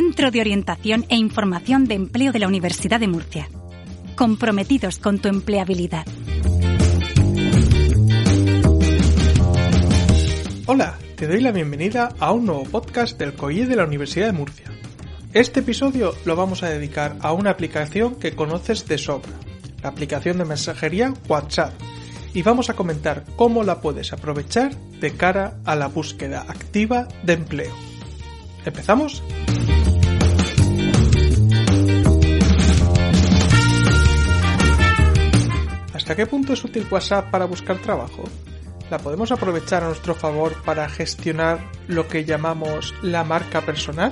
Centro de Orientación e Información de Empleo de la Universidad de Murcia. Comprometidos con tu empleabilidad. Hola, te doy la bienvenida a un nuevo podcast del COIE de la Universidad de Murcia. Este episodio lo vamos a dedicar a una aplicación que conoces de sobra, la aplicación de mensajería WhatsApp, y vamos a comentar cómo la puedes aprovechar de cara a la búsqueda activa de empleo. ¿Empezamos? ¿Hasta qué punto es útil WhatsApp para buscar trabajo? ¿La podemos aprovechar a nuestro favor para gestionar lo que llamamos la marca personal?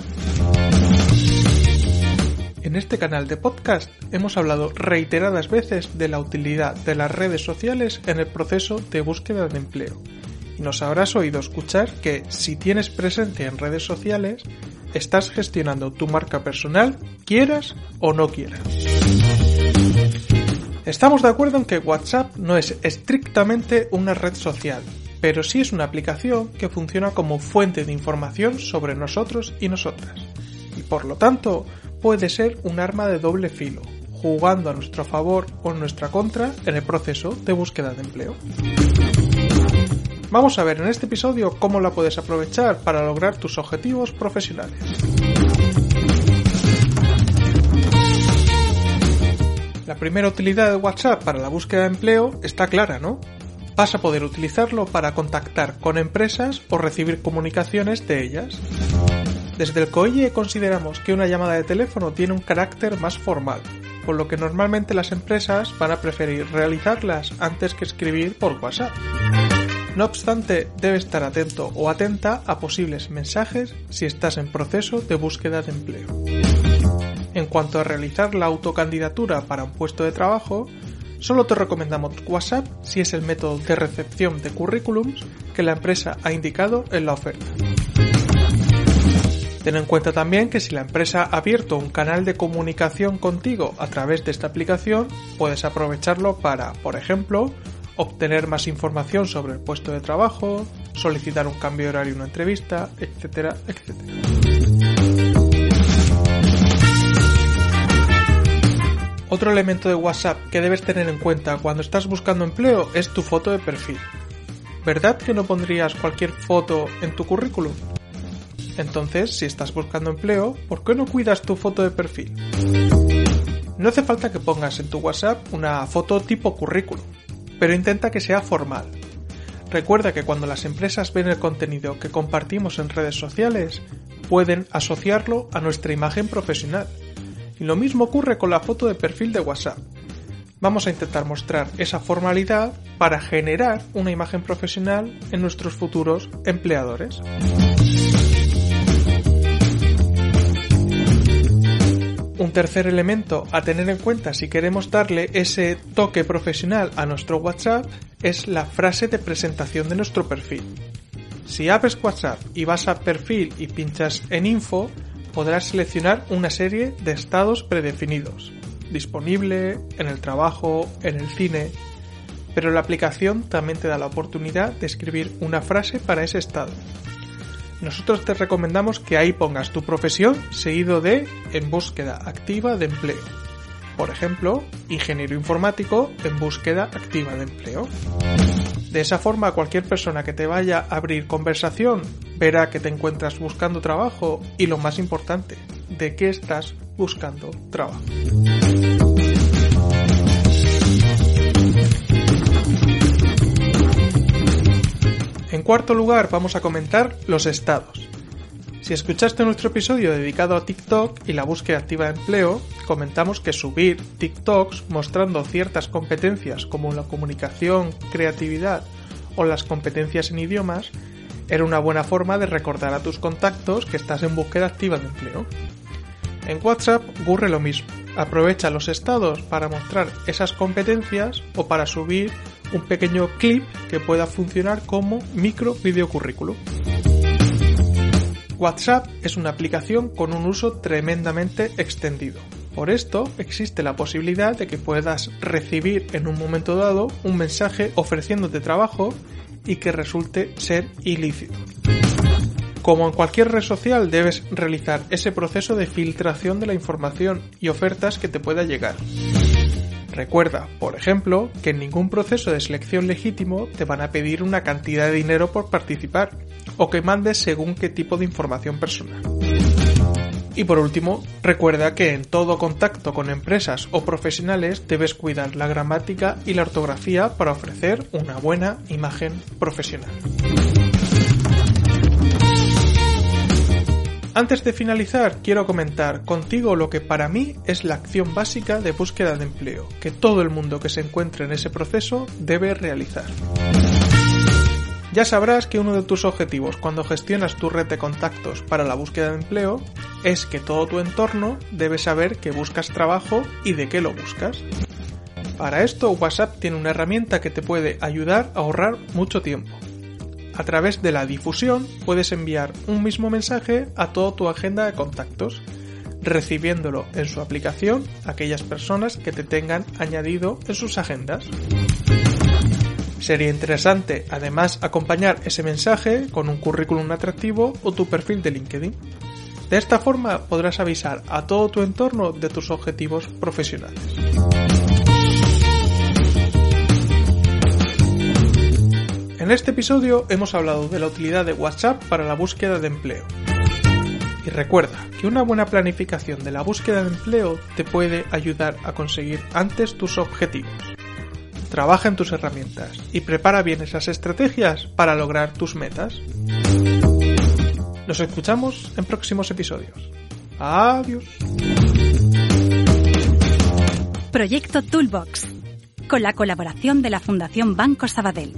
En este canal de podcast hemos hablado reiteradas veces de la utilidad de las redes sociales en el proceso de búsqueda de empleo. Nos habrás oído escuchar que si tienes presencia en redes sociales, estás gestionando tu marca personal, quieras o no quieras. Estamos de acuerdo en que WhatsApp no es estrictamente una red social, pero sí es una aplicación que funciona como fuente de información sobre nosotros y nosotras. Y por lo tanto, puede ser un arma de doble filo, jugando a nuestro favor o en nuestra contra en el proceso de búsqueda de empleo. Vamos a ver en este episodio cómo la puedes aprovechar para lograr tus objetivos profesionales. La primera utilidad de WhatsApp para la búsqueda de empleo está clara, ¿no? Vas a poder utilizarlo para contactar con empresas o recibir comunicaciones de ellas. Desde el COIE consideramos que una llamada de teléfono tiene un carácter más formal, por lo que normalmente las empresas van a preferir realizarlas antes que escribir por WhatsApp. No obstante, debes estar atento o atenta a posibles mensajes si estás en proceso de búsqueda de empleo. En cuanto a realizar la autocandidatura para un puesto de trabajo, solo te recomendamos WhatsApp si es el método de recepción de currículums que la empresa ha indicado en la oferta. Ten en cuenta también que si la empresa ha abierto un canal de comunicación contigo a través de esta aplicación, puedes aprovecharlo para, por ejemplo, obtener más información sobre el puesto de trabajo, solicitar un cambio de horario en una entrevista, etcétera, etcétera. Otro elemento de WhatsApp que debes tener en cuenta cuando estás buscando empleo es tu foto de perfil. ¿Verdad que no pondrías cualquier foto en tu currículum? Entonces, si estás buscando empleo, ¿por qué no cuidas tu foto de perfil? No hace falta que pongas en tu WhatsApp una foto tipo currículum, pero intenta que sea formal. Recuerda que cuando las empresas ven el contenido que compartimos en redes sociales, pueden asociarlo a nuestra imagen profesional. Y lo mismo ocurre con la foto de perfil de WhatsApp. Vamos a intentar mostrar esa formalidad para generar una imagen profesional en nuestros futuros empleadores. Un tercer elemento a tener en cuenta si queremos darle ese toque profesional a nuestro WhatsApp es la frase de presentación de nuestro perfil. Si abres WhatsApp y vas a perfil y pinchas en info, podrás seleccionar una serie de estados predefinidos. Disponible, en el trabajo, en el cine. Pero la aplicación también te da la oportunidad de escribir una frase para ese estado. Nosotros te recomendamos que ahí pongas tu profesión seguido de en búsqueda activa de empleo. Por ejemplo, ingeniero informático en búsqueda activa de empleo. De esa forma, cualquier persona que te vaya a abrir conversación verá que te encuentras buscando trabajo y lo más importante, de qué estás buscando trabajo. En cuarto lugar, vamos a comentar los estados. Si escuchaste nuestro episodio dedicado a TikTok y la búsqueda activa de empleo, comentamos que subir TikToks mostrando ciertas competencias como la comunicación, creatividad o las competencias en idiomas Era una buena forma de recordar a tus contactos que estás en búsqueda activa de empleo. En WhatsApp ocurre lo mismo. Aprovecha los estados para mostrar esas competencias o para subir un pequeño clip que pueda funcionar como micro videocurrículo. WhatsApp es una aplicación con un uso tremendamente extendido. Por esto existe la posibilidad de que puedas recibir en un momento dado un mensaje ofreciéndote trabajo y que resulte ser ilícito. Como en cualquier red social debes realizar ese proceso de filtración de la información y ofertas que te pueda llegar. Recuerda, por ejemplo, que en ningún proceso de selección legítimo te van a pedir una cantidad de dinero por participar o que mandes según qué tipo de información personal. Y por último, recuerda que en todo contacto con empresas o profesionales debes cuidar la gramática y la ortografía para ofrecer una buena imagen profesional. Antes de finalizar, quiero comentar contigo lo que para mí es la acción básica de búsqueda de empleo, que todo el mundo que se encuentre en ese proceso debe realizar. Ya sabrás que uno de tus objetivos cuando gestionas tu red de contactos para la búsqueda de empleo es que todo tu entorno debe saber que buscas trabajo y de qué lo buscas. Para esto WhatsApp tiene una herramienta que te puede ayudar a ahorrar mucho tiempo. A través de la difusión puedes enviar un mismo mensaje a toda tu agenda de contactos, recibiéndolo en su aplicación aquellas personas que te tengan añadido en sus agendas. Sería interesante además acompañar ese mensaje con un currículum atractivo o tu perfil de LinkedIn. De esta forma podrás avisar a todo tu entorno de tus objetivos profesionales. En este episodio hemos hablado de la utilidad de WhatsApp para la búsqueda de empleo. Y recuerda que una buena planificación de la búsqueda de empleo te puede ayudar a conseguir antes tus objetivos. Trabaja en tus herramientas y prepara bien esas estrategias para lograr tus metas. Nos escuchamos en próximos episodios. Adiós. Proyecto Toolbox, con la colaboración de la Fundación Banco Sabadell.